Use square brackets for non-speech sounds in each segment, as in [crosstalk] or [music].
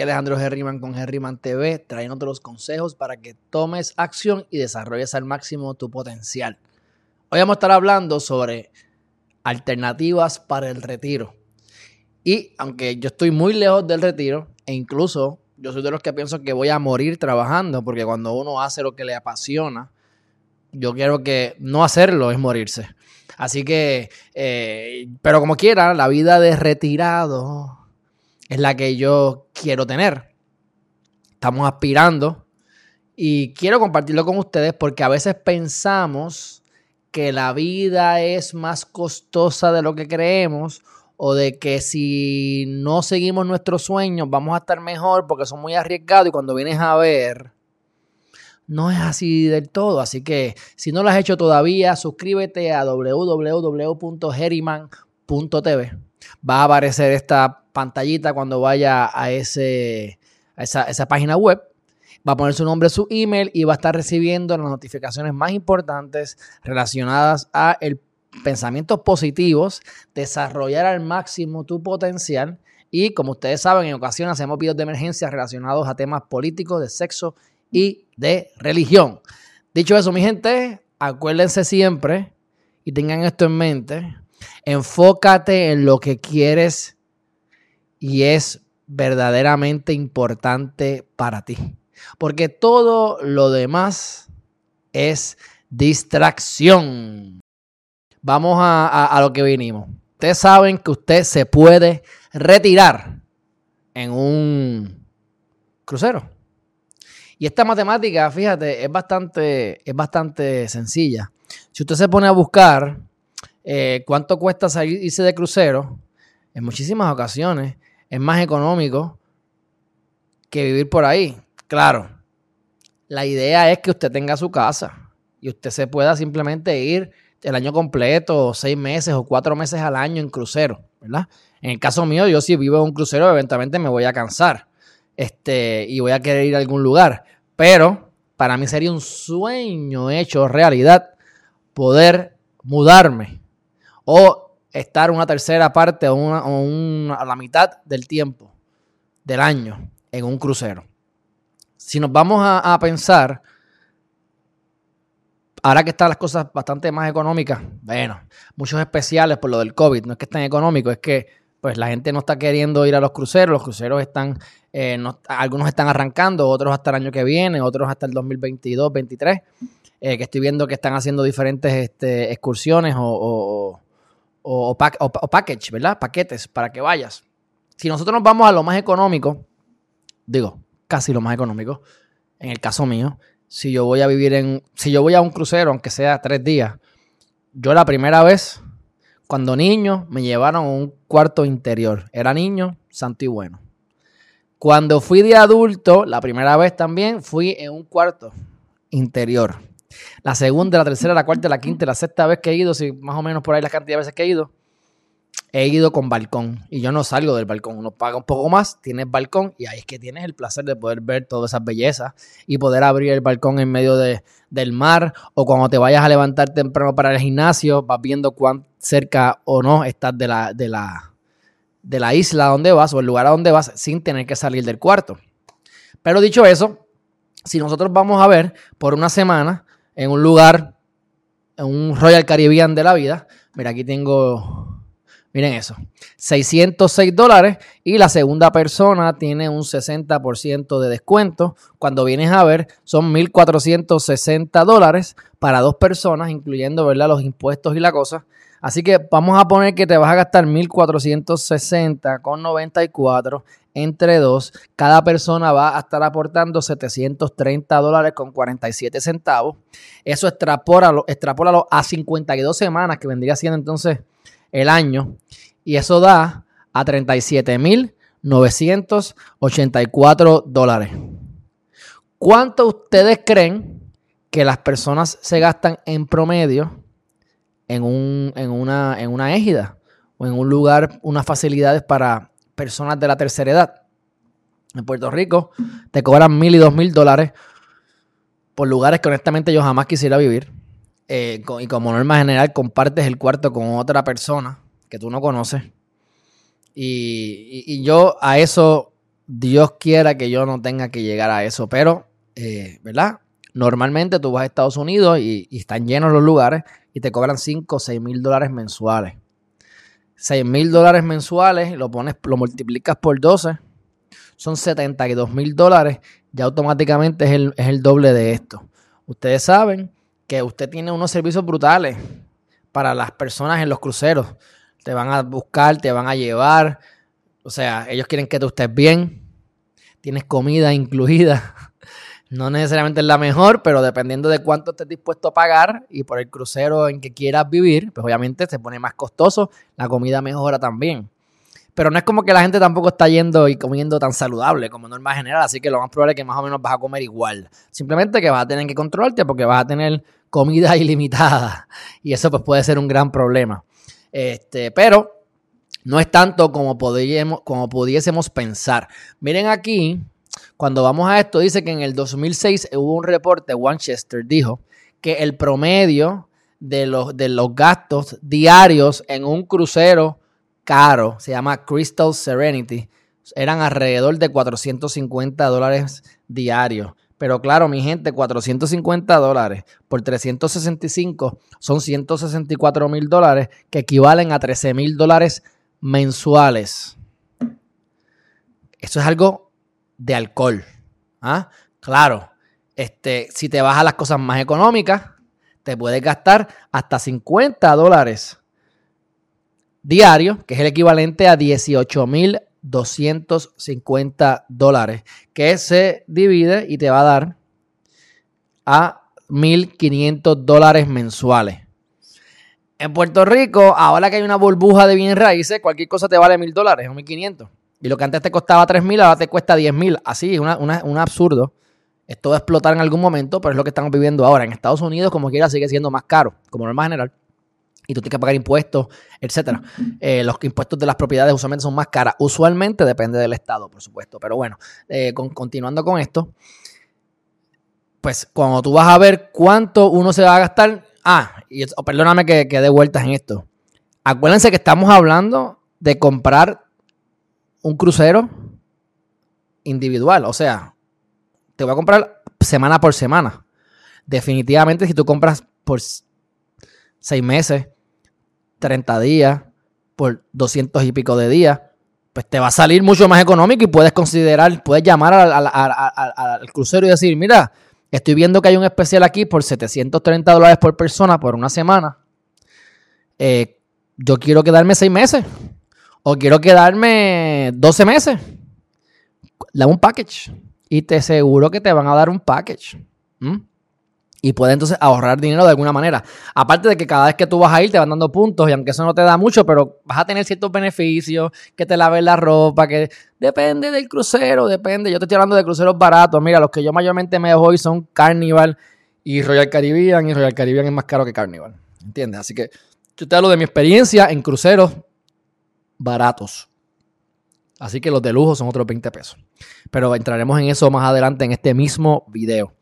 Alejandro Herriman con Herriman TV, trayéndote los consejos para que tomes acción y desarrolles al máximo tu potencial. Hoy vamos a estar hablando sobre alternativas para el retiro. Y aunque yo estoy muy lejos del retiro, e incluso yo soy de los que pienso que voy a morir trabajando, porque cuando uno hace lo que le apasiona, yo quiero que no hacerlo es morirse. Así que, eh, pero como quiera, la vida de retirado es la que yo quiero tener. Estamos aspirando y quiero compartirlo con ustedes porque a veces pensamos que la vida es más costosa de lo que creemos o de que si no seguimos nuestros sueños vamos a estar mejor porque son muy arriesgados y cuando vienes a ver no es así del todo. Así que si no lo has hecho todavía, suscríbete a www.heriman.tv. Va a aparecer esta pantallita cuando vaya a, ese, esa, esa página web. Va a poner su nombre, su email y va a estar recibiendo las notificaciones más importantes relacionadas a el pensamientos positivos, desarrollar al máximo tu potencial y como ustedes saben, en ocasiones hacemos videos de emergencia relacionados a temas políticos, de sexo y de religión. Dicho eso, mi gente, acuérdense siempre y tengan esto en mente. Enfócate en lo que quieres y es verdaderamente importante para ti. Porque todo lo demás es distracción. Vamos a, a, lo que vinimos. Ustedes saben que usted se puede retirar en un crucero. Y esta matemática, fíjate, es bastante, es bastante sencilla. Si usted se pone a buscar eh, cuánto cuesta salirse de crucero, en muchísimas ocasiones es más económico que vivir por ahí. Claro, la idea es que usted tenga su casa y usted se pueda simplemente ir el año completo, o seis meses o cuatro meses al año en crucero, ¿verdad? En el caso mío, yo si vivo en un crucero, eventualmente me voy a cansar este, y voy a querer ir a algún lugar. Pero para mí sería un sueño hecho realidad poder mudarme o estar una tercera parte o, una, a la mitad del tiempo del año en un crucero. Si nos vamos a, pensar, ahora que están las cosas bastante más económicas, bueno, muchos especiales por lo del COVID, no es que estén económicos, es que pues la gente no está queriendo ir a los cruceros, los cruceros están, eh, algunos están arrancando, otros hasta el año que viene, otros hasta el 2022, 2023, eh, que estoy viendo que están haciendo diferentes este, excursiones o, o, package, ¿verdad? Paquetes para que vayas. Si nosotros nos vamos a lo más económico, digo, casi lo más económico, en el caso mío, si yo voy a vivir en, si yo voy a un crucero, aunque sea tres días, yo la primera vez cuando niño me llevaron a un cuarto interior. Era niño, santo y bueno. Cuando fui de adulto, la primera vez también fui en un cuarto interior. La segunda, la tercera, la cuarta, la quinta, la sexta vez que he ido, si más o menos por ahí la cantidad de veces que he ido, he ido con balcón y yo no salgo del balcón. Uno paga un poco más, tienes balcón y ahí es que tienes el placer de poder ver todas esas bellezas y poder abrir el balcón en medio de, del mar o cuando te vayas a levantar temprano para el gimnasio, vas viendo cuán cerca o no estás de la, de la, de la isla donde vas o el lugar a donde vas sin tener que salir del cuarto. Pero dicho eso, si nosotros vamos a ver por una semana en un lugar, en un Royal Caribbean de la vida, mira, aquí tengo Miren eso, 606 dólares y la segunda persona tiene un 60% de descuento. Cuando vienes a ver, son 1.460 dólares para dos personas, incluyendo ¿verdad? los impuestos y la cosa. Así que vamos a poner que te vas a gastar 1.460 con 94 entre dos. Cada persona va a estar aportando 730 dólares con 47 centavos. Eso extrapólalo, extrapólalo a 52 semanas, que vendría siendo entonces el año y eso da a 37.984 dólares. ¿Cuánto ustedes creen que las personas se gastan en promedio en, un, en, una, en una égida o en un lugar, unas facilidades para personas de la tercera edad? En Puerto Rico te cobran mil y dos mil dólares por lugares que honestamente yo jamás quisiera vivir. Eh, y como norma general compartes el cuarto con otra persona que tú no conoces. Y, yo a eso Dios quiera que yo no tenga que llegar a eso, pero, eh, ¿verdad? Normalmente tú vas a Estados Unidos y, están llenos los lugares y te cobran 5 o 6 mil dólares mensuales. 6 mil dólares mensuales, lo pones, lo multiplicas por 12, son 72 mil dólares, ya automáticamente es el, es el doble de esto. Ustedes saben que usted tiene unos servicios brutales para las personas en los cruceros. Te van a buscar, te van a llevar. O sea, ellos quieren que tú estés bien. Tienes comida incluida. [laughs] No necesariamente es la mejor, pero dependiendo de cuánto estés dispuesto a pagar y por el crucero en que quieras vivir, pues obviamente se pone más costoso. La comida mejora también. Pero no es como que la gente tampoco está yendo y comiendo tan saludable como norma general, así que lo más probable es que más o menos vas a comer igual. Simplemente que vas a tener que controlarte porque vas a tener comida [laughs] ilimitada y eso pues puede ser un gran problema. Este, pero no es tanto como, podríamos, como pudiésemos pensar. Miren aquí, cuando vamos a esto, dice que en el 2006 hubo un reporte, Winchester dijo que el promedio de los, de los gastos diarios en un crucero caro, se llama Crystal Serenity, eran alrededor de 450 dólares diarios. Pero claro, mi gente, 450 dólares por 365 son 164 mil dólares que equivalen a 13 mil dólares mensuales. Eso es algo de alcohol. ¿ah? Claro, este, si te vas a las cosas más económicas, te puedes gastar hasta 50 dólares diario, que es el equivalente a 18.250 dólares, que se divide y te va a dar a 1.500 dólares mensuales. En Puerto Rico, ahora que hay una burbuja de bienes raíces, cualquier cosa te vale 1.000 dólares o 1.500. Y lo que antes te costaba 3.000, ahora te cuesta 10.000. Así, es un absurdo. Esto va a explotar en algún momento, pero es lo que estamos viviendo ahora. En Estados Unidos, como quiera, sigue siendo más caro, como norma general y tú tienes que pagar impuestos, etcétera. Eh, los impuestos de las propiedades usualmente son más caras. Usualmente depende del estado, por supuesto. Pero bueno, eh, continuando con esto, pues cuando tú vas a ver cuánto uno se va a gastar, ah, y oh, perdóname que, que dé vueltas en esto. Acuérdense que estamos hablando de comprar un crucero individual, o sea, te voy a comprar semana por semana. Definitivamente, si tú compras por seis meses, 30 días, por 200 y pico de días, pues te va a salir mucho más económico y puedes considerar, puedes llamar al, crucero y decir, mira, estoy viendo que hay un especial aquí por 730 dólares por persona por una semana. Eh, yo quiero quedarme seis meses o quiero quedarme 12 meses. Da un package y te aseguro que te van a dar un package y puedes entonces ahorrar dinero de alguna manera. Aparte de que cada vez que tú vas a ir te van dando puntos y aunque eso no te da mucho, pero vas a tener ciertos beneficios, que te laves la ropa, que depende del crucero, depende. Yo te estoy hablando de cruceros baratos. Mira, los que yo mayormente me voy son Carnival y Royal Caribbean y Royal Caribbean es más caro que Carnival. ¿Entiendes? Así que yo te hablo de mi experiencia en cruceros baratos. Así que los de lujo son otros 20 pesos. Pero entraremos en eso más adelante en este mismo video.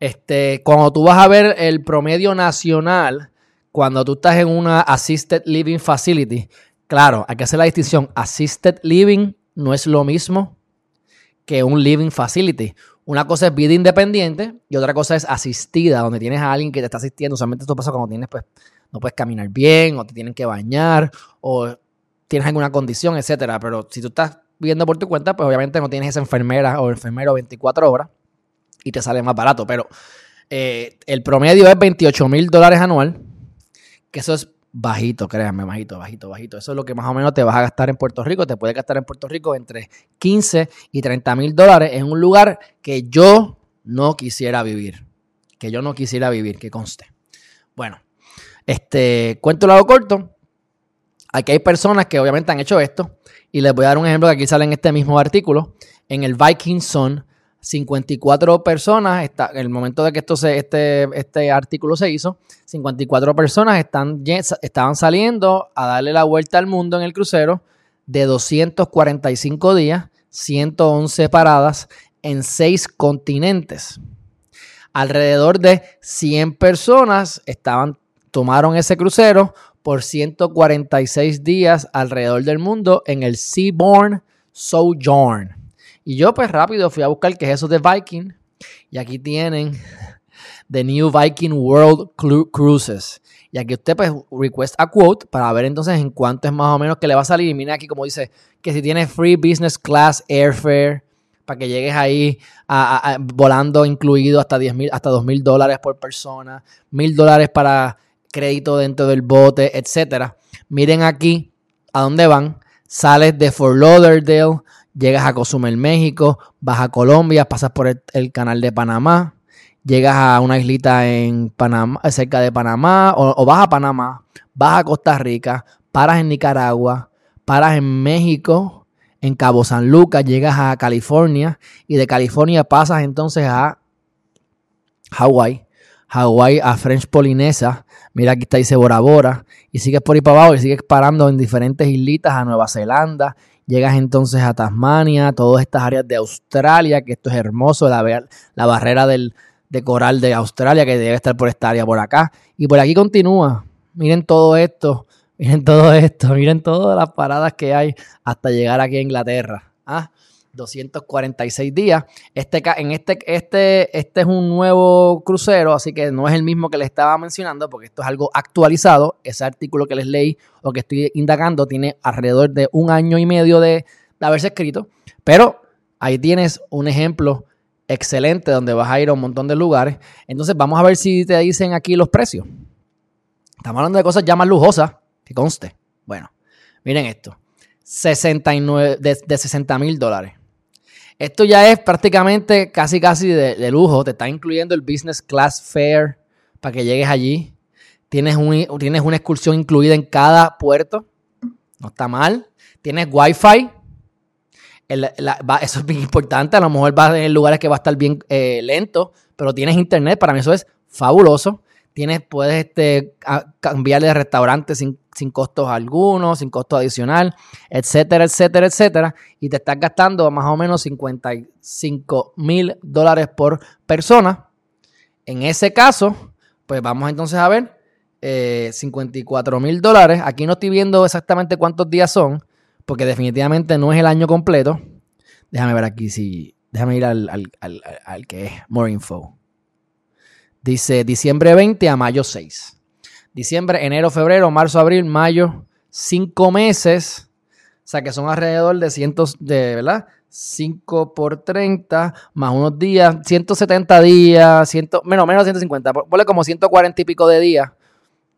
Este, cuando tú vas a ver el promedio nacional, cuando tú estás en una Assisted Living Facility, claro, hay que hacer la distinción. Assisted Living no es lo mismo que un Living Facility. Una cosa es vida independiente y otra cosa es asistida, donde tienes a alguien que te está asistiendo. Solamente esto pasa cuando tienes, pues, no puedes caminar bien, o te tienen que bañar, o tienes alguna condición, etcétera. Pero si tú estás viviendo por tu cuenta, pues obviamente no tienes esa enfermera o enfermero 24 horas y te sale más barato. Pero eh, el promedio es 28 mil dólares anual, que eso es bajito, créanme, bajito, bajito, bajito. Eso es lo que más o menos te vas a gastar en Puerto Rico. Te puedes gastar en Puerto Rico entre 15 y 30 mil dólares en un lugar que yo no quisiera vivir. Que yo no quisiera vivir, que conste. Bueno, este cuento lado corto. Aquí hay personas que obviamente han hecho esto. Y les voy a dar un ejemplo que aquí sale en este mismo artículo. En el Viking Sun 54 personas, está, en el momento de que esto se, este, este artículo se hizo, 54 personas están, estaban saliendo a darle la vuelta al mundo en el crucero de 245 días, 111 paradas en 6 continentes. Alrededor de 100 personas estaban, tomaron ese crucero por 146 días alrededor del mundo en el Seaborn Sojourn Y yo pues rápido fui a buscar qué es eso de Viking. Y aquí tienen [laughs] The New Viking World Cruises. Y aquí usted pues request a quote para ver entonces en cuánto es más o menos que le va a salir. Y mira aquí como dice que si tiene free business class airfare para que llegues ahí volando incluido hasta 10 mil, hasta 2 mil dólares por persona, mil dólares para crédito dentro del bote, etcétera. Miren aquí a dónde van. Sales de Fort Lauderdale, llegas a Cozumel, México, vas a Colombia, pasas por el canal de Panamá, llegas a una islita en Panamá, cerca de Panamá, o, vas a Panamá, vas a Costa Rica, paras en Nicaragua, paras en México, en Cabo San Lucas, llegas a California y de California pasas entonces a Hawái, Hawái a French Polinesia, mira aquí está dice Bora Bora, y sigues por ahí para abajo y sigues parando en diferentes islitas a Nueva Zelanda, llegas entonces a Tasmania, todas estas áreas de Australia, que esto es hermoso, la, la barrera del, de coral de Australia que debe estar por esta área por acá. Y por aquí continúa. Miren todo esto, miren todo esto, [laughs] miren todas las paradas que hay hasta llegar aquí a Inglaterra. ¿Ah? 246 días. Este, en este, este, este es un nuevo crucero, así que no es el mismo que les estaba mencionando, porque esto es algo actualizado. Ese artículo que les leí o que estoy indagando tiene alrededor de un año y medio de, haberse escrito. Pero ahí tienes un ejemplo excelente donde vas a ir a un montón de lugares. Entonces vamos a ver si te dicen aquí los precios. Estamos hablando de cosas ya más lujosas, que conste. Bueno, miren esto. 69, de, de 60 mil dólares. Esto ya es prácticamente casi casi de, lujo. Te está incluyendo el Business Class Fare para que llegues allí. Tienes, un, tienes una excursión incluida en cada puerto. No está mal. Tienes Wi-Fi eso es bien importante. A lo mejor vas en lugares que va a estar bien eh, lento, pero tienes internet. Para mí eso es fabuloso. Tienes, puedes este, cambiar de restaurante sin, sin costos algunos, sin costo adicional, etcétera, etcétera, etcétera. Y te estás gastando más o menos 55 mil dólares por persona. En ese caso, pues vamos entonces a ver 54 eh, mil dólares. Aquí no estoy viendo exactamente cuántos días son, porque definitivamente no es el año completo. Déjame ver aquí si. Déjame ir al, al, que es More Info. Dice diciembre 20 a mayo 6. Diciembre, enero, febrero, marzo, abril, mayo, cinco meses. O sea que son alrededor de cientos de, ¿verdad? 5 por 30, más unos días, 170 días, 100, menos, menos 150, ponle como 140 y pico de días,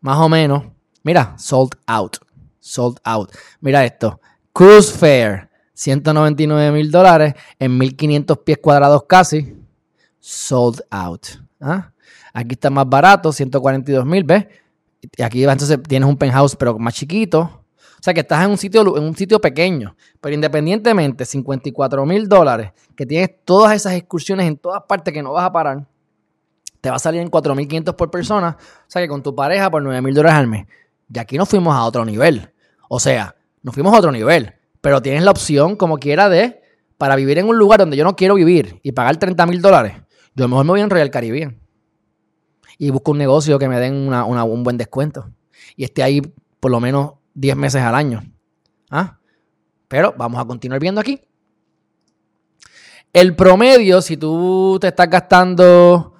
más o menos. Mira, sold out, sold out. Mira esto, Cruise Fare, 199 mil dólares en 1500 pies cuadrados casi. Sold out. ¿ah? Aquí está más barato, 142 mil, ¿ves? Y aquí entonces tienes un penthouse, pero más chiquito. O sea que estás en un sitio, en un sitio pequeño. Pero independientemente, 54 mil dólares, que tienes todas esas excursiones en todas partes que no vas a parar, te va a salir en 4.500 por persona. O sea que con tu pareja por 9 mil dólares al mes. Y aquí nos fuimos a otro nivel. O sea, nos fuimos a otro nivel. Pero tienes la opción, como quiera, de para vivir en un lugar donde yo no quiero vivir y pagar 30 mil dólares. Yo mejor me voy en Royal Caribbean. Y busco un negocio que me den un buen descuento. Y esté ahí por lo menos 10 meses al año. ¿Ah? Pero vamos a continuar viendo aquí. El promedio, si tú te estás gastando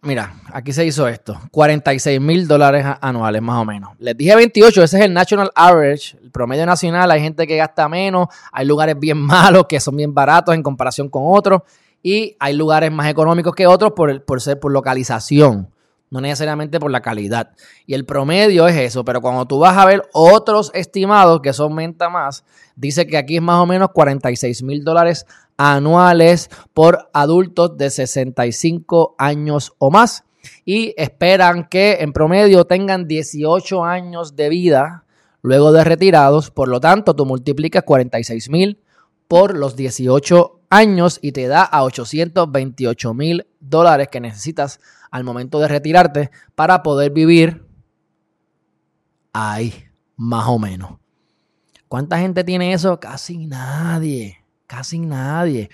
Mira, aquí se hizo esto. 46 mil dólares anuales más o menos. Les dije 28, ese es el National Average, el promedio nacional. Hay gente que gasta menos, hay lugares bien [laughs] malos que son bien baratos en comparación con otros y hay lugares más económicos que otros por, por ser por localización, no necesariamente por la calidad. Y el promedio es eso, pero cuando tú vas a ver otros estimados, que eso aumenta más, dice que aquí es más o menos 46 mil dólares anuales por adultos de 65 años o más y esperan que en promedio tengan 18 años de vida luego de retirados. Por lo tanto, tú multiplicas 46 mil por los 18 años y te da a 828 mil dólares que necesitas al momento de retirarte para poder vivir ahí, más o menos. ¿Cuánta gente tiene eso? Casi nadie. Casi nadie.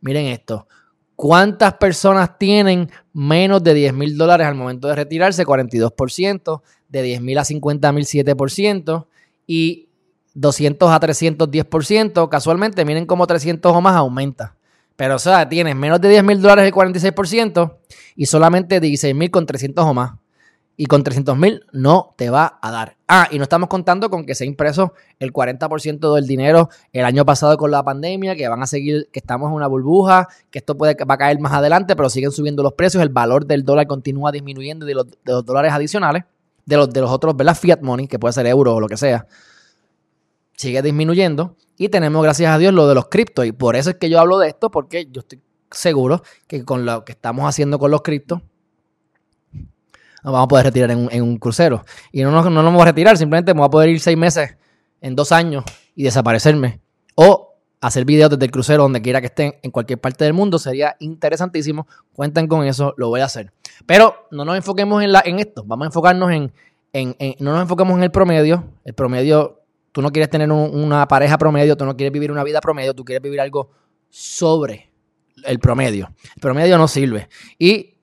Miren esto. ¿Cuántas personas tienen menos de 10 mil dólares al momento de retirarse? 42%. De 10 mil a 50 mil, 7%. Y 200 a 310%, casualmente miren como 300 o más aumenta. Pero o sea, tienes menos de 10 mil dólares el 46% y solamente 16 mil con 300 o más. Y con 300 mil no te va a dar. Ah, y no estamos contando con que se ha impreso el 40% del dinero el año pasado con la pandemia, que van a seguir, que estamos en una burbuja, que esto puede, va a caer más adelante, pero siguen subiendo los precios, el valor del dólar continúa disminuyendo de los, de los dólares adicionales, de los, de los otros, ¿verdad? Fiat money, que puede ser euro o lo que sea sigue disminuyendo y tenemos, gracias a Dios, lo de los criptos. Y por eso es que yo hablo de esto, porque yo estoy seguro que con lo que estamos haciendo con los criptos, nos vamos a poder retirar en un, crucero. Y no, no, no nos vamos a retirar, simplemente me voy a poder ir seis meses en dos años y desaparecerme. O hacer videos desde el crucero donde quiera que estén en cualquier parte del mundo. Sería interesantísimo. Cuenten con eso, lo voy a hacer. Pero no nos enfoquemos en, la, en esto. Vamos a enfocarnos en, en, en, no nos enfoquemos en el promedio. El promedio Tú no quieres tener una pareja promedio, tú no quieres vivir una vida promedio, tú quieres vivir algo sobre el promedio. El promedio no sirve. Y,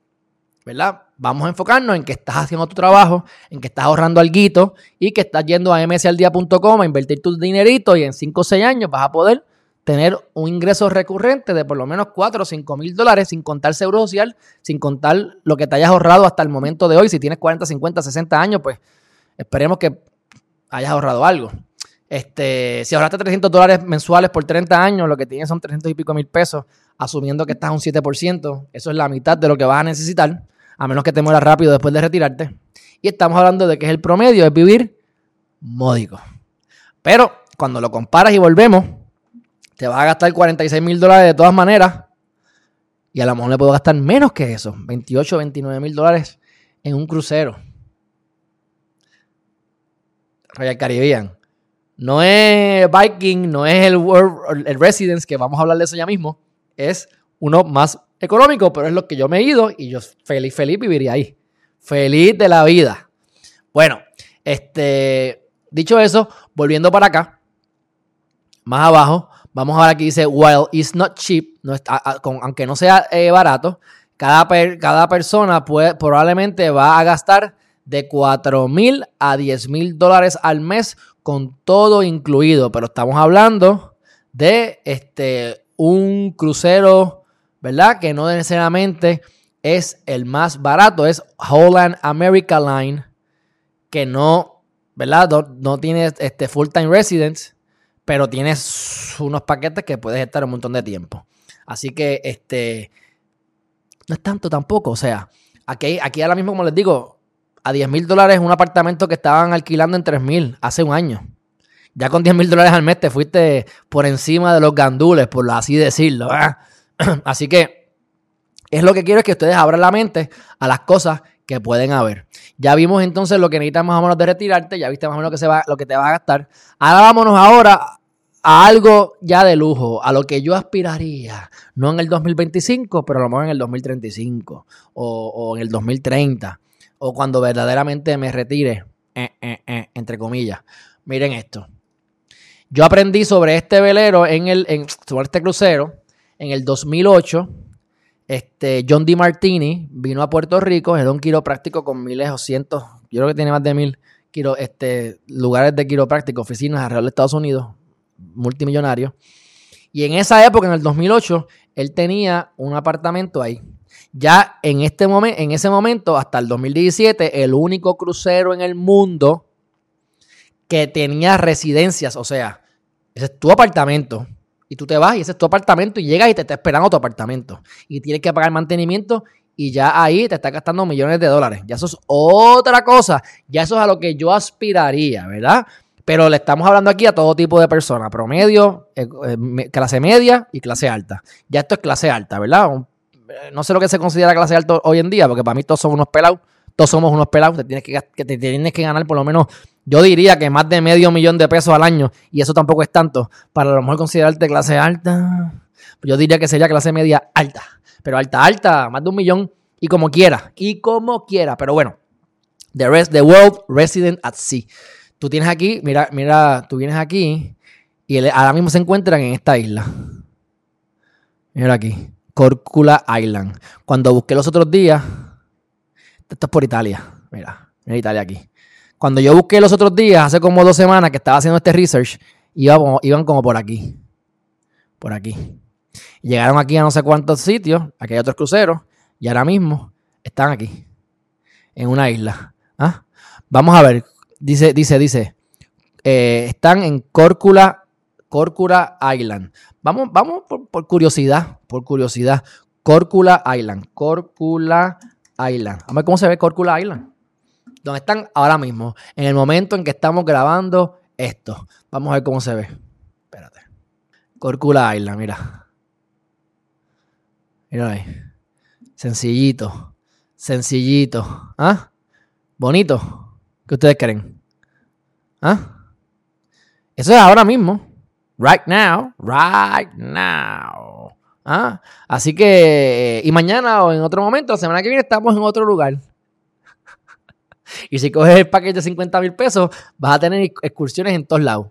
¿verdad? Vamos a enfocarnos en que estás haciendo tu trabajo, en que estás ahorrando algo y que estás yendo a msaldia.com a invertir tu dinerito y en 5 o 6 años vas a poder tener un ingreso recurrente de por lo menos 4 o 5 mil dólares sin contar seguro social, sin contar lo que te hayas ahorrado hasta el momento de hoy. Si tienes 40, 50, 60 años, pues esperemos que hayas ahorrado algo. Este, si ahorraste 300 dólares mensuales por 30 años, lo que tienes son 300 y pico mil pesos, asumiendo que estás un 7%, eso es la mitad de lo que vas a necesitar, a menos que te mueras rápido después de retirarte. Y estamos hablando de que es el promedio, es vivir módico. Pero cuando lo comparas y volvemos, te vas a gastar 46 mil dólares de todas maneras. Y a lo mejor le puedo gastar menos que eso, 28, 29 mil dólares en un crucero. Royal Caribbean. No es Viking, no es el, el Residence, que vamos a hablar de eso ya mismo. Es uno más económico, pero es lo que yo me he ido y yo feliz, feliz viviría ahí. Feliz de la vida. Bueno, este, dicho eso, volviendo para acá, más abajo, vamos a ver aquí dice, while it's not cheap, no está, aunque no sea eh, barato, cada, cada persona probablemente va a gastar de 4 mil a 10 mil dólares al mes con todo incluido, pero estamos hablando de este, un crucero, ¿verdad? Que no necesariamente es el más barato, es Holland America Line, que no, ¿verdad? No, tiene este full time residence, pero tienes unos paquetes que puedes estar un montón de tiempo. Así que este no es tanto tampoco, o sea, aquí, aquí ahora mismo, como les digo, a 10 mil dólares un apartamento que estaban alquilando en 3 mil hace un año. Ya con 10 mil dólares al mes te fuiste por encima de los gandules, por así decirlo. [clears throat] Así que es lo que quiero es que ustedes abran la mente a las cosas que pueden haber. Ya vimos entonces lo que necesitas más o menos de retirarte, ya viste más o menos lo que, se va, lo que te va a gastar. Ahora vámonos ahora a algo ya de lujo, a lo que yo aspiraría, no en el 2025, pero a lo mejor en el 2035 o, o en el 2030 o cuando verdaderamente me retire, eh, eh, eh, entre comillas. Miren esto. Yo aprendí sobre este velero, en el, sobre este crucero, en el 2008. Este, John D. Martini vino a Puerto Rico, era un quiropráctico con miles o cientos, yo creo que tiene más de mil este, lugares de quiropráctico, oficinas alrededor de Estados Unidos, multimillonario. Y en esa época, en el 2008, él tenía un apartamento ahí. Ya en, este momento, en ese momento, hasta el 2017, el único crucero en el mundo que tenía residencias, o sea, ese es tu apartamento. Y tú te vas y ese es tu apartamento y llegas y te está esperando tu apartamento. Y tienes que pagar mantenimiento y ya ahí te está gastando millones de dólares. Ya eso es otra cosa. Ya eso es a lo que yo aspiraría, ¿verdad? Pero le estamos hablando aquí a todo tipo de personas, promedio, eh, eh, clase media y clase alta. Ya esto es clase alta, ¿verdad? No sé lo que se considera clase alta hoy en día, porque para mí todos somos unos pelados, todos somos unos pelados, te tienes que, te tienes que ganar por lo menos, yo diría que más de medio millón de pesos al año, y eso tampoco es tanto, para a lo mejor considerarte clase alta, yo diría que sería clase media alta, pero alta, alta, más de un millón, y como quiera, y como quiera, pero bueno, the rest, the world resident at sea. Tú tienes aquí, mira, mira, tú vienes aquí, y ahora mismo se encuentran en esta isla. Mira aquí. Córcula Island. Cuando busqué los otros días, esto es por Italia. Mira, mira Italia aquí. Cuando yo busqué los otros días, hace como dos semanas que estaba haciendo este research, iban, como por aquí. Por aquí. Llegaron aquí a no sé cuántos sitios, aquí hay otros cruceros, y ahora mismo están aquí, en una isla. ¿Ah? Vamos a ver, dice, dice, dice, eh, están en Córcula, Córcula Island. Vamos, vamos por, curiosidad, por curiosidad. Córcula Island, Córcula Island. A ver cómo se ve Córcula Island. Donde están ahora mismo, en el momento en que estamos grabando esto. Vamos a ver cómo se ve. Espérate. Córcula Island, mira. Mira ahí. Sencillito. Sencillito. ¿Ah? Bonito. ¿Qué ustedes creen? ¿Ah? Eso es ahora mismo. Right now. Right now. ¿Ah? Así que, y mañana o en otro momento, la semana que viene, estamos en otro lugar. [laughs] y si coges el paquete de 50 mil pesos, vas a tener excursiones en todos lados.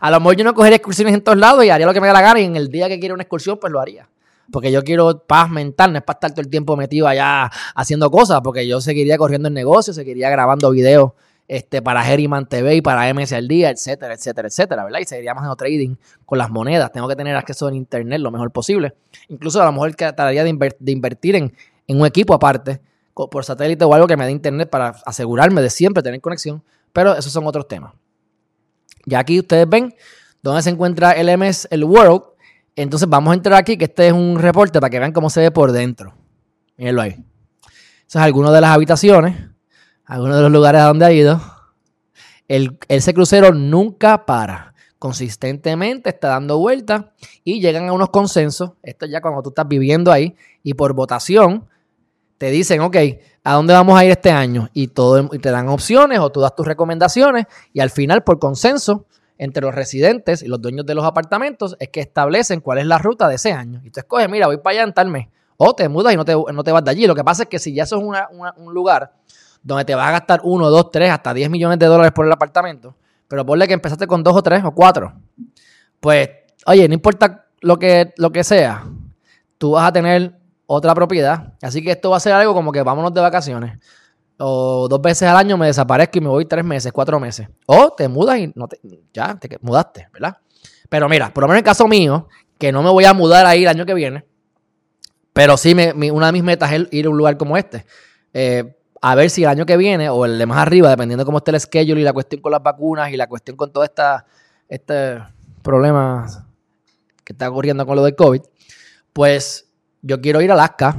A lo mejor yo no cogería excursiones en todos lados y haría lo que me da la gana y en el día que quiera una excursión, pues lo haría. Porque yo quiero paz mental, no es para estar todo el tiempo metido allá haciendo cosas, porque yo seguiría corriendo el negocio, seguiría grabando videos este, para Herriman TV y para MS al día, etcétera, etcétera, etcétera, ¿verdad? Y seguiríamos haciendo trading con las monedas. Tengo que tener acceso a internet lo mejor posible. Incluso a lo mejor trataría de, de invertir en, en un equipo aparte, por satélite o algo que me dé internet para asegurarme de siempre tener conexión. Pero esos son otros temas. Ya aquí ustedes ven dónde se encuentra el MS, el World. Entonces vamos a entrar aquí, que este es un reporte para que vean cómo se ve por dentro. Mírenlo ahí. Eso es algunas de las habitaciones, algunos de los lugares a donde ha ido. El, ese crucero nunca para. Consistentemente está dando vueltas y llegan a unos consensos. Esto ya cuando tú estás viviendo ahí y por votación te dicen, ok, ¿a dónde vamos a ir este año? Y, todo, y te dan opciones o tú das tus recomendaciones y al final, por consenso entre los residentes y los dueños de los apartamentos, es que establecen cuál es la ruta de ese año. Y tú escoges, mira, voy para allá en tal mes. O te mudas y no te, no te vas de allí. Lo que pasa es que si ya eso es un lugar donde te vas a gastar uno, dos, tres, hasta 10 millones de dólares por el apartamento, pero ponle que empezaste con dos o tres o cuatro, pues, oye, no importa lo que, lo que sea, tú vas a tener otra propiedad. Así que esto va a ser algo como que vámonos de vacaciones. O dos veces al año me desaparezco y me voy tres meses, cuatro meses. O te mudas y no te, ya te mudaste, ¿verdad? Pero mira, por lo menos en el caso mío, que no me voy a mudar ahí el año que viene, pero sí me, una de mis metas es ir a un lugar como este. Eh, a ver si el año que viene o el de más arriba, dependiendo cómo esté el schedule y la cuestión con las vacunas y la cuestión con todo esta, este problema que está ocurriendo con lo del COVID, pues yo quiero ir a Alaska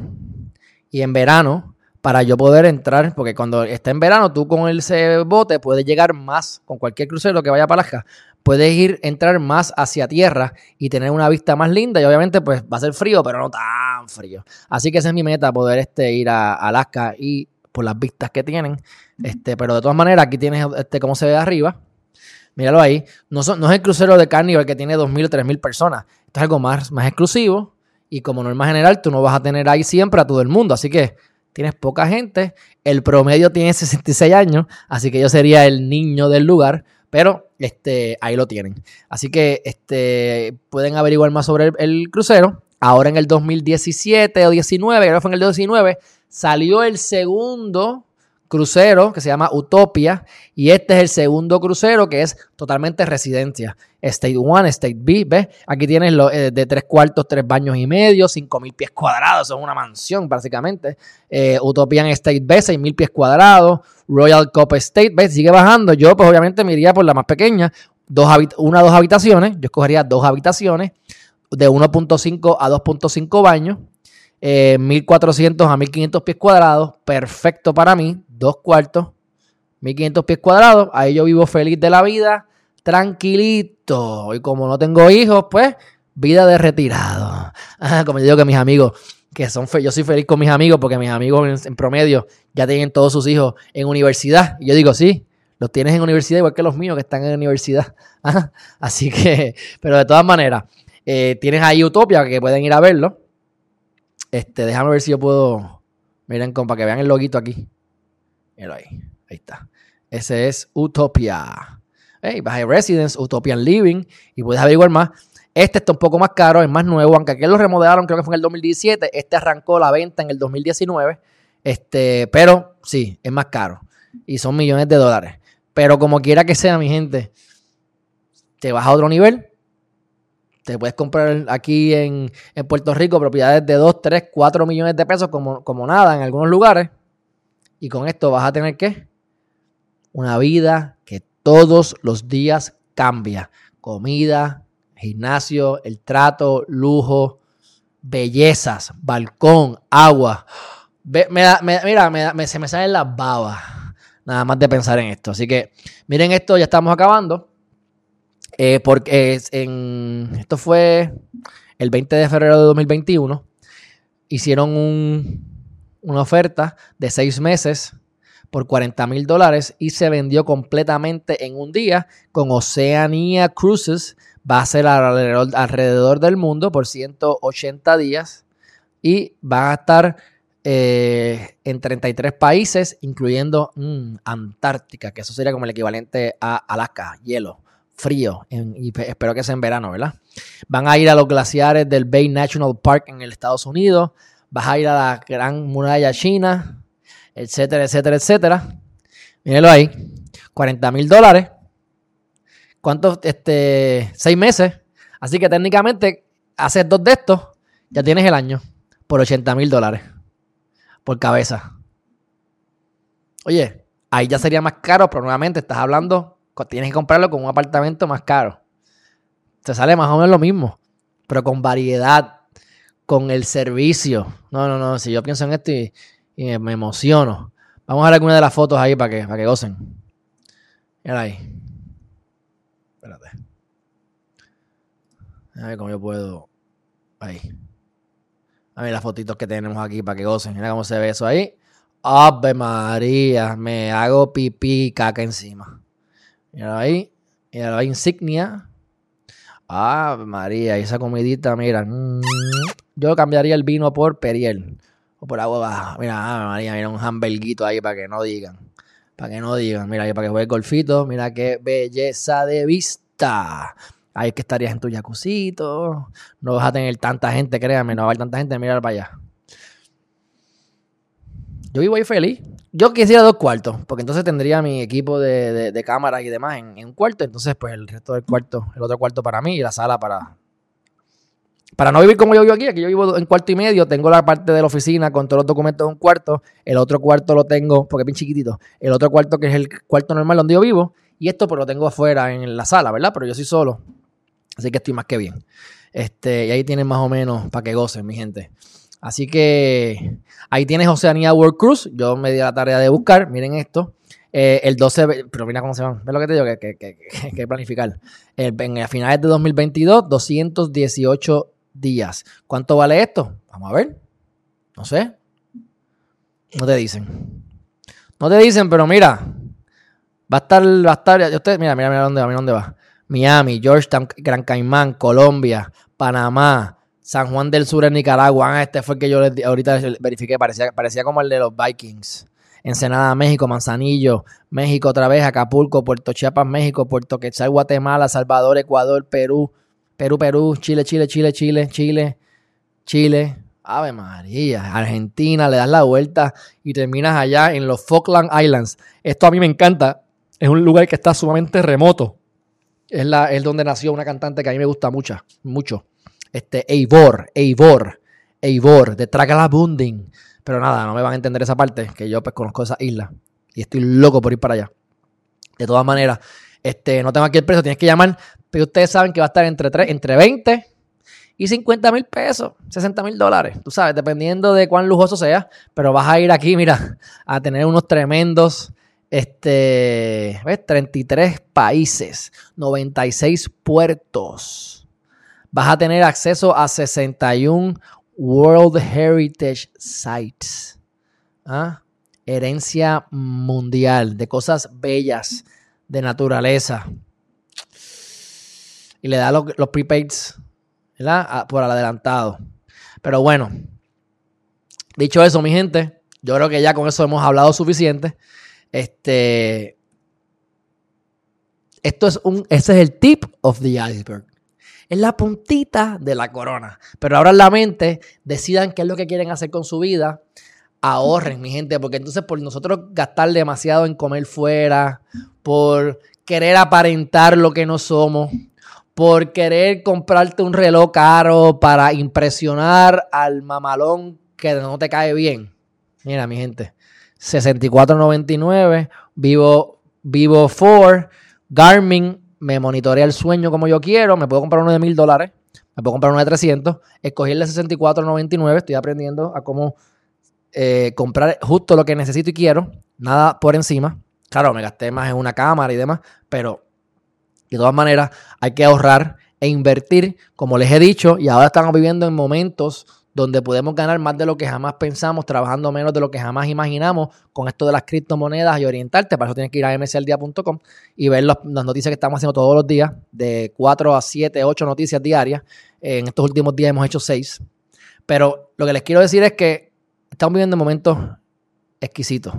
y en verano para yo poder entrar, porque cuando está en verano tú con ese bote puedes llegar más, con cualquier crucero que vaya para Alaska, puedes ir, entrar más hacia tierra y tener una vista más linda y obviamente pues va a ser frío, pero no tan frío. Así que esa es mi meta, poder este, ir a Alaska y por las vistas que tienen, este, pero de todas maneras aquí tienes este, cómo se ve arriba, míralo ahí, no, no es el crucero de Carnival que tiene 2.000 o 3.000 personas, esto es algo más, más exclusivo, y como norma general, tú no vas a tener ahí siempre a todo el mundo. Así que tienes poca gente. El promedio tiene [laughs] 66 años. Así que yo sería el niño del lugar. Pero este, ahí lo tienen. Así que este, pueden averiguar más sobre el, crucero. Ahora en el 2017 o 19, creo que fue en el 2019, salió el segundo crucero que se llama Utopia y este es el segundo crucero que es totalmente residencia. State 1, State B, ¿ves? Aquí tienes lo, eh, de tres cuartos, tres baños y medio, cinco mil pies cuadrados, son una mansión básicamente. Eh, Utopian State B, seis mil pies cuadrados. Royal Cup State, ¿ves? Sigue bajando. Yo pues obviamente me iría por la más pequeña, dos una dos habitaciones, yo escogería dos habitaciones de 1.5 a 2.5 baños. 1400 eh, a 1500 pies cuadrados, perfecto para mí, dos cuartos, 1500 pies cuadrados, ahí yo vivo feliz de la vida, tranquilito, y como no tengo hijos, pues vida de retirado. [laughs] como yo digo que mis amigos, que son yo soy feliz con mis amigos porque mis amigos en, promedio ya tienen todos sus hijos en universidad. Y yo digo, sí, los tienes en universidad igual que los míos que están en universidad. [laughs] Así que, pero de todas maneras, eh, tienes ahí Utopia que pueden ir a verlo. Este, déjame ver si yo puedo. Miren, para que vean el loguito aquí. Míralo ahí. Ahí está. Ese es Utopia. Hey, vas a Residence, Utopian Living y puedes averiguar más. Este está un poco más caro, es más nuevo, aunque aquí lo remodelaron, creo que fue en el 2017. Este arrancó la venta en el 2019. Este, pero sí, es más caro. Y son millones de dólares. Pero como quiera que sea, mi gente, te vas a otro nivel. Te puedes comprar aquí en, Puerto Rico propiedades de 2, 3, 4 millones de pesos como, como nada en algunos lugares. Y con esto vas a tener que una vida que todos los días cambia. Comida, gimnasio, el trato, lujo, bellezas, balcón, agua. mira, se me salen las babas. Nada más de pensar en esto. Así que miren esto, ya estamos acabando. Eh, porque en, esto fue el 20 de febrero de 2021. Hicieron una oferta de seis meses por 40 mil dólares y se vendió completamente en un día con Oceania Cruises. Va a ser alrededor, del mundo por 180 días y va a estar eh, en 33 países, incluyendo mm, Antártica, que eso sería como el equivalente a Alaska, hielo, frío, y espero que sea en verano, ¿verdad? Van a ir a los glaciares del Bay National Park en el Estados Unidos, vas a ir a la Gran Muralla China, etcétera, etcétera, etcétera. Mírenlo ahí. 40 mil dólares. ¿Cuántos? Este, seis meses. Así que técnicamente, haces dos de estos, ya tienes el año. Por 80 mil dólares. Por cabeza. Oye, ahí ya sería más caro, pero nuevamente estás hablando, tienes que comprarlo con un apartamento más caro. Te sale más o menos lo mismo, pero con variedad, con el servicio. No, no, no, si yo pienso en esto y, y me emociono. Vamos a ver alguna de las fotos ahí para que, para que gocen. Mira ahí. Espérate. A ver cómo yo puedo. Ahí. A ver las fotitos que tenemos aquí para que gocen. Mira cómo se ve eso ahí. Ave María. Me hago pipí caca encima. Mira ahí. Mira la insignia. Ave María. Esa comidita, mira. Mm, yo cambiaría el vino por Periel. O por agua baja. Mira, María, mira un hamburguito ahí para que no digan. Para que no digan. Mira, ahí para que juegue golfito. Mira qué belleza de vista. Ahí que estarías en tu jacuzito. No vas a tener tanta gente, créanme. No va a haber tanta gente. Mira para allá. Yo vivo ahí feliz. Yo quisiera dos cuartos, porque entonces tendría mi equipo de, de, cámaras y demás en, en, un cuarto. Entonces, pues el resto del cuarto, el otro cuarto para mí y la sala para, para no vivir como yo vivo aquí, aquí yo vivo en cuarto y medio, tengo la parte de la oficina con todos los documentos en un cuarto, el otro cuarto lo tengo, porque es bien chiquitito, el otro cuarto que es el cuarto normal donde yo vivo, y esto pues lo tengo afuera en la sala, ¿verdad? Pero yo soy solo, así que estoy más que bien. Este, y ahí tienen más o menos para que gocen, mi gente. Así que ahí tienes Oceanía World Cruise, yo me di la tarea de buscar, miren esto. Eh, el 12, pero mira cómo se van. ¿Ves lo que te digo? Que, que, que, planificar. en, a finales de 2022, 218 días. ¿Cuánto vale esto? Vamos a ver. No sé. No te dicen. No te dicen, pero mira. Va a estar, va a estar. Usted, mira, mira, mira dónde va, mira dónde va. Miami, Georgetown, Gran Caimán, Colombia, Panamá, San Juan del Sur en Nicaragua. Ah, este fue el que yo ahorita verifiqué, parecía, parecía como el de los Vikings. Ensenada, México, Manzanillo, México otra vez, Acapulco, Puerto Chiapas, México, Puerto Quetzal, Guatemala, Salvador, Ecuador, Perú, Perú, Perú, Chile, Chile, Chile, Chile, Chile, Chile. Ave María, Argentina, le das la vuelta y terminas allá en los Falkland Islands. Esto a mí me encanta. Es un lugar que está sumamente remoto. Es, la, es donde nació una cantante que a mí me gusta mucho. mucho. Este, Eivor, Eivor, Eivor, de Tragalabunding. Pero nada, no me van a entender esa parte, que yo pues conozco esa isla. Y estoy loco por ir para allá. De todas maneras, este, no tengo aquí el precio, tienes que llamar pero ustedes saben que va a estar entre, entre 20 y 50 mil pesos, 60 mil dólares, tú sabes, dependiendo de cuán lujoso sea, pero vas a ir aquí, mira, a tener unos tremendos, este, ¿ves? 33 países, 96 puertos. Vas a tener acceso a 61 World Heritage Sites. ¿ah? Herencia mundial de cosas bellas, de naturaleza y le da los, los prepaids ¿verdad? por adelantado. Pero bueno, dicho eso, mi gente, yo creo que ya con eso hemos hablado suficiente. Este, esto es un, ese es el tip of the iceberg. Es la puntita de la corona. Pero ahora en la mente, decidan qué es lo que quieren hacer con su vida. Ahorren, mi gente, porque entonces por nosotros gastar demasiado en comer fuera, por querer aparentar lo que no somos, por querer comprarte un reloj caro para impresionar al mamalón que no te cae bien. Mira, mi gente, 64.99, vivo Vivo 4, Garmin me monitorea el sueño como yo quiero, me puedo comprar uno de mil dólares, me puedo comprar uno de 300, escogí el de 64.99, estoy aprendiendo a cómo eh, comprar justo lo que necesito y quiero, nada por encima. Claro, me gasté más en una cámara y demás, pero de todas maneras hay que ahorrar e invertir, como les he dicho, y ahora estamos viviendo en momentos donde podemos ganar más de lo que jamás pensamos, trabajando menos de lo que jamás imaginamos con esto de las criptomonedas y orientarte. Para eso tienes que ir a msaldia.com y ver las noticias que estamos haciendo todos los días, de 4 a 7, 8 noticias diarias. En estos últimos días hemos hecho 6. Pero lo que les quiero decir es que estamos viviendo momentos exquisitos.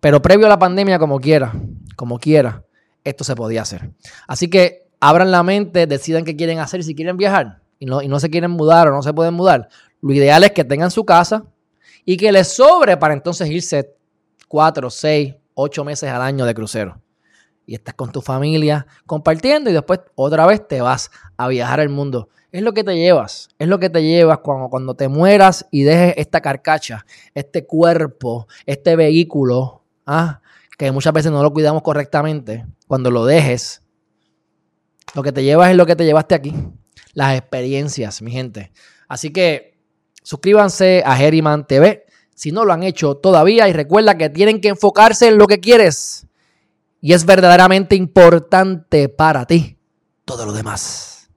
Pero previo a la pandemia, como quiera, como quiera, esto se podía hacer. Así que abran la mente, decidan qué quieren hacer, si quieren viajar y no, y no se quieren mudar o no se pueden mudar, lo ideal es que tengan su casa y que les sobre para entonces irse cuatro, seis, ocho meses al año de crucero. Y estás con tu familia compartiendo y después otra vez te vas a viajar al mundo. Es lo que te llevas, es lo que te llevas cuando, cuando te mueras y dejes esta carcacha, este cuerpo, este vehículo, ¿ah? que muchas veces no lo cuidamos correctamente. Cuando lo dejes, lo que te llevas es lo que te llevaste aquí, las experiencias, mi gente. Así que Suscríbanse a Herriman TV si no lo han hecho todavía y recuerda que tienen que enfocarse en lo que quieres y es verdaderamente importante para ti. Todo lo demás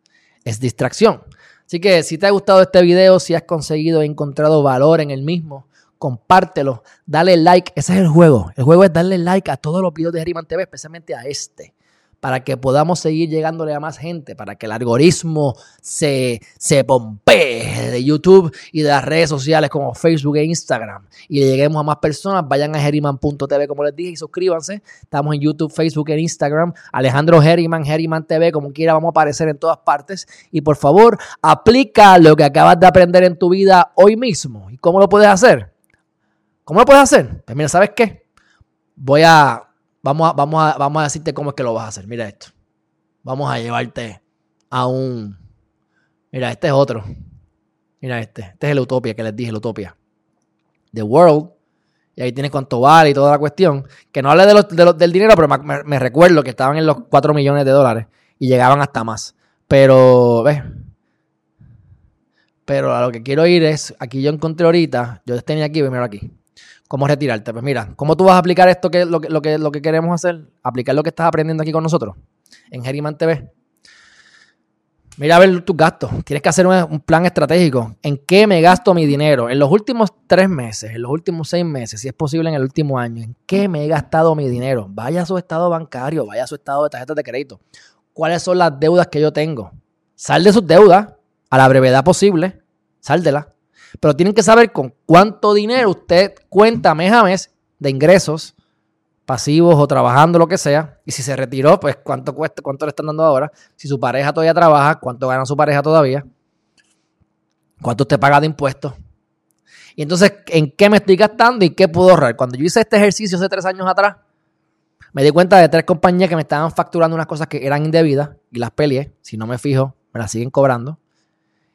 es distracción. Así que si te ha gustado este video, si has conseguido, encontrado valor en el mismo, compártelo, dale like. Ese es el juego. El juego es darle like a todos los videos de Herriman TV, especialmente a este para que podamos seguir llegándole a más gente, para que el algoritmo se, se pompee de YouTube y de las redes sociales como Facebook e Instagram y le lleguemos a más personas, vayan a Herriman.tv como les dije y suscríbanse. Estamos en YouTube, Facebook e Instagram. Alejandro Herriman, Herriman TV, como quiera, vamos a aparecer en todas partes. Y por favor, aplica lo que acabas de aprender en tu vida hoy mismo. ¿Y cómo lo puedes hacer? ¿Cómo lo puedes hacer? Pues mira, ¿sabes qué? Voy a Vamos a, vamos, a, vamos a decirte cómo es que lo vas a hacer. Mira esto. Vamos a llevarte a un. Mira, este es otro. Mira este. Este es el Utopia que les dije, el Utopia. The World. Y ahí tienes cuánto vale y toda la cuestión. Que no hable de del dinero, pero me, recuerdo que estaban en los 4 millones de dólares y llegaban hasta más. Pero, ¿ves? Pero a lo que quiero ir es, aquí yo encontré ahorita, yo tenía aquí, mira aquí. ¿Cómo retirarte? Pues mira, ¿cómo tú vas a aplicar esto que lo, que, lo, que, lo que queremos hacer? Aplicar lo que estás aprendiendo aquí con nosotros en Geriman TV. Mira a ver tus gastos. Tienes que hacer un, plan estratégico. ¿En qué me gasto mi dinero? En los últimos tres meses, en los últimos seis meses, si es posible en el último año, ¿en qué me he gastado mi dinero? Vaya a su estado bancario, vaya a su estado de tarjetas de crédito. ¿Cuáles son las deudas que yo tengo? Sal de sus deudas a la brevedad posible. Sal. Pero tienen que saber con cuánto dinero usted cuenta mes a mes de ingresos pasivos o trabajando, lo que sea. Y si se retiró, pues cuánto cuesta, cuánto le están dando ahora. Si su pareja todavía trabaja, cuánto gana su pareja todavía. Cuánto usted paga de impuestos. Y entonces, ¿en qué me estoy gastando y qué puedo ahorrar? Cuando yo hice este ejercicio hace tres años atrás, me di cuenta de tres compañías que me estaban facturando unas cosas que eran indebidas y las peleé. Si no me fijo, me las siguen cobrando.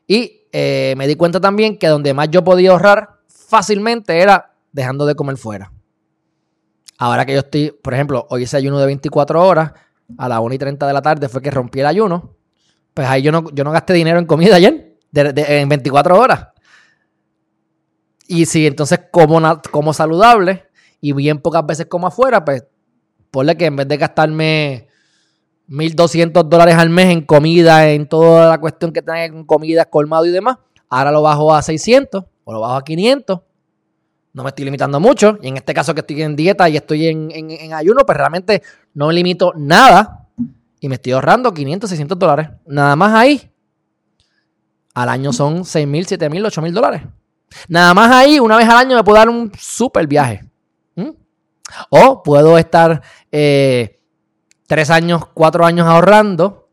Y eh, me di cuenta también que donde más yo podía ahorrar fácilmente era dejando de comer fuera. Ahora que yo estoy, por ejemplo, hoy ese ayuno de 24 horas, a las 1 y 30 de la tarde fue que rompí el ayuno, pues ahí yo no, yo no gasté dinero en comida ayer, en 24 horas. Y si entonces como, como saludable y bien pocas veces como afuera, pues ponle que en vez de gastarme 1.200 dólares al mes en comida, en toda la cuestión que tenga en comida, colmado y demás. Ahora lo bajo a 600 o lo bajo a 500. No me estoy limitando mucho. Y en este caso que estoy en dieta y estoy en, ayuno, pues realmente no me limito nada. Y me estoy ahorrando 500, 600 dólares. Nada más ahí. Al año son 6.000, 7.000, 8.000 dólares. Nada más ahí, una vez al año me puedo dar un super viaje. O puedo estar... Eh, tres años, cuatro años ahorrando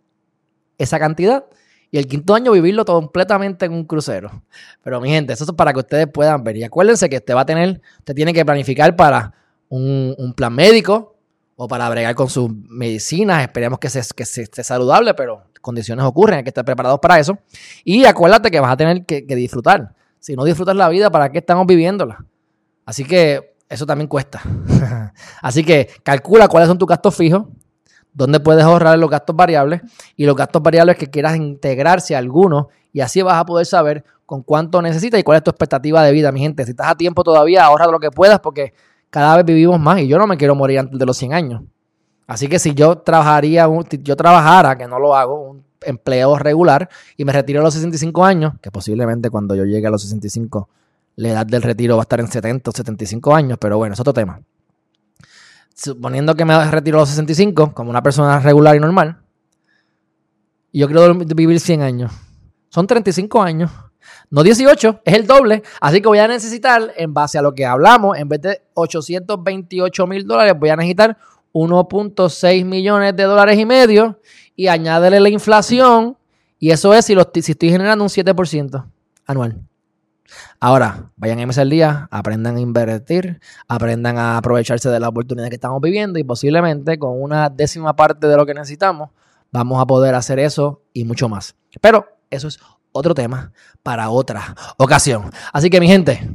esa cantidad y el quinto año vivirlo completamente en un crucero. Pero mi gente, eso es para que ustedes puedan ver. Y acuérdense que usted va a tener, usted tiene que planificar para un, plan médico, o para bregar con sus medicinas. Esperemos que, se, que esté saludable, pero condiciones ocurren, hay que estar preparados para eso. Y acuérdate que vas a tener que, disfrutar. Si no disfrutas la vida, ¿para qué estamos viviéndola? Así que eso también cuesta. [laughs] Así que calcula cuáles son tus gastos fijos, dónde puedes ahorrar los gastos variables y los gastos variables que quieras integrarse a algunos y así vas a poder saber con cuánto necesitas y cuál es tu expectativa de vida, mi gente. Si estás a tiempo todavía, ahorra lo que puedas porque cada vez vivimos más y yo no me quiero morir antes de los 100 años. Así que si yo trabajaría, yo trabajara, que no lo hago, un empleo regular y me retiro a los 65 años, que posiblemente cuando yo llegue a los 65 la edad del retiro va a estar en 70 o 75 años, pero bueno, es otro tema. Suponiendo que me retiro a los 65 como una persona regular y normal, y yo quiero vivir 100 años. Son 35 años. No 18, es el doble. Así que voy a necesitar, en base a lo que hablamos, en vez de 828 mil dólares, voy a necesitar 1.6 millones de dólares y medio y añádele la inflación. Y eso es si, si estoy generando un 7% anual. Ahora, vayan a MS al día, aprendan a invertir, aprendan a aprovecharse de la oportunidad que estamos viviendo y posiblemente con una décima parte de lo que necesitamos vamos a poder hacer eso y mucho más. Pero eso es otro tema para otra ocasión. Así que mi gente,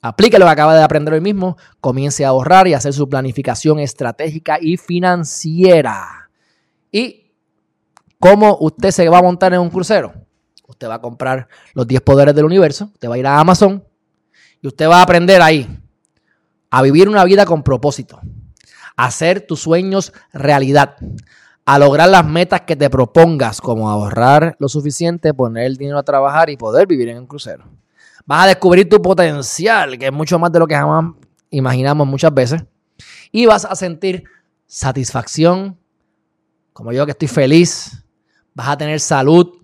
aplique lo que acaba de aprender hoy mismo, comience a ahorrar y hacer su planificación estratégica y financiera. ¿Y cómo usted se va a montar en un crucero? Usted va a comprar los 10 poderes del universo, usted va a ir a Amazon y usted va a aprender ahí a vivir una vida con propósito, a hacer tus sueños realidad, a lograr las metas que te propongas, como ahorrar lo suficiente, poner el dinero a trabajar y poder vivir en un crucero. Vas a descubrir tu potencial, que es mucho más de lo que jamás imaginamos muchas veces. Y vas a sentir satisfacción, como yo que estoy feliz. Vas a tener salud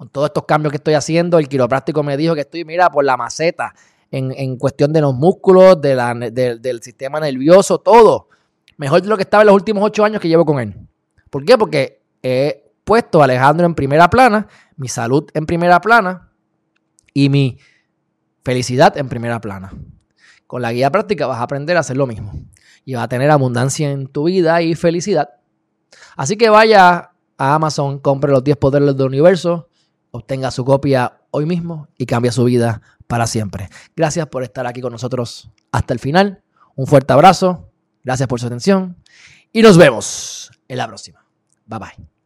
con todos estos cambios que estoy haciendo. El quiropráctico me dijo que estoy, mira, por la maceta, en, cuestión de los músculos, del sistema nervioso, todo. Mejor de lo que estaba en los últimos ocho años que llevo con él. ¿Por qué? Porque he puesto a Alejandro en primera plana, mi salud en primera plana y mi felicidad en primera plana. Con la guía práctica vas a aprender a hacer lo mismo y vas a tener abundancia en tu vida y felicidad. Así que vaya a Amazon, compre los 10 poderes del universo, obtenga su copia hoy mismo y cambie su vida para siempre. Gracias por estar aquí con nosotros hasta el final. Un fuerte abrazo. Gracias por su atención y nos vemos en la próxima. Bye bye.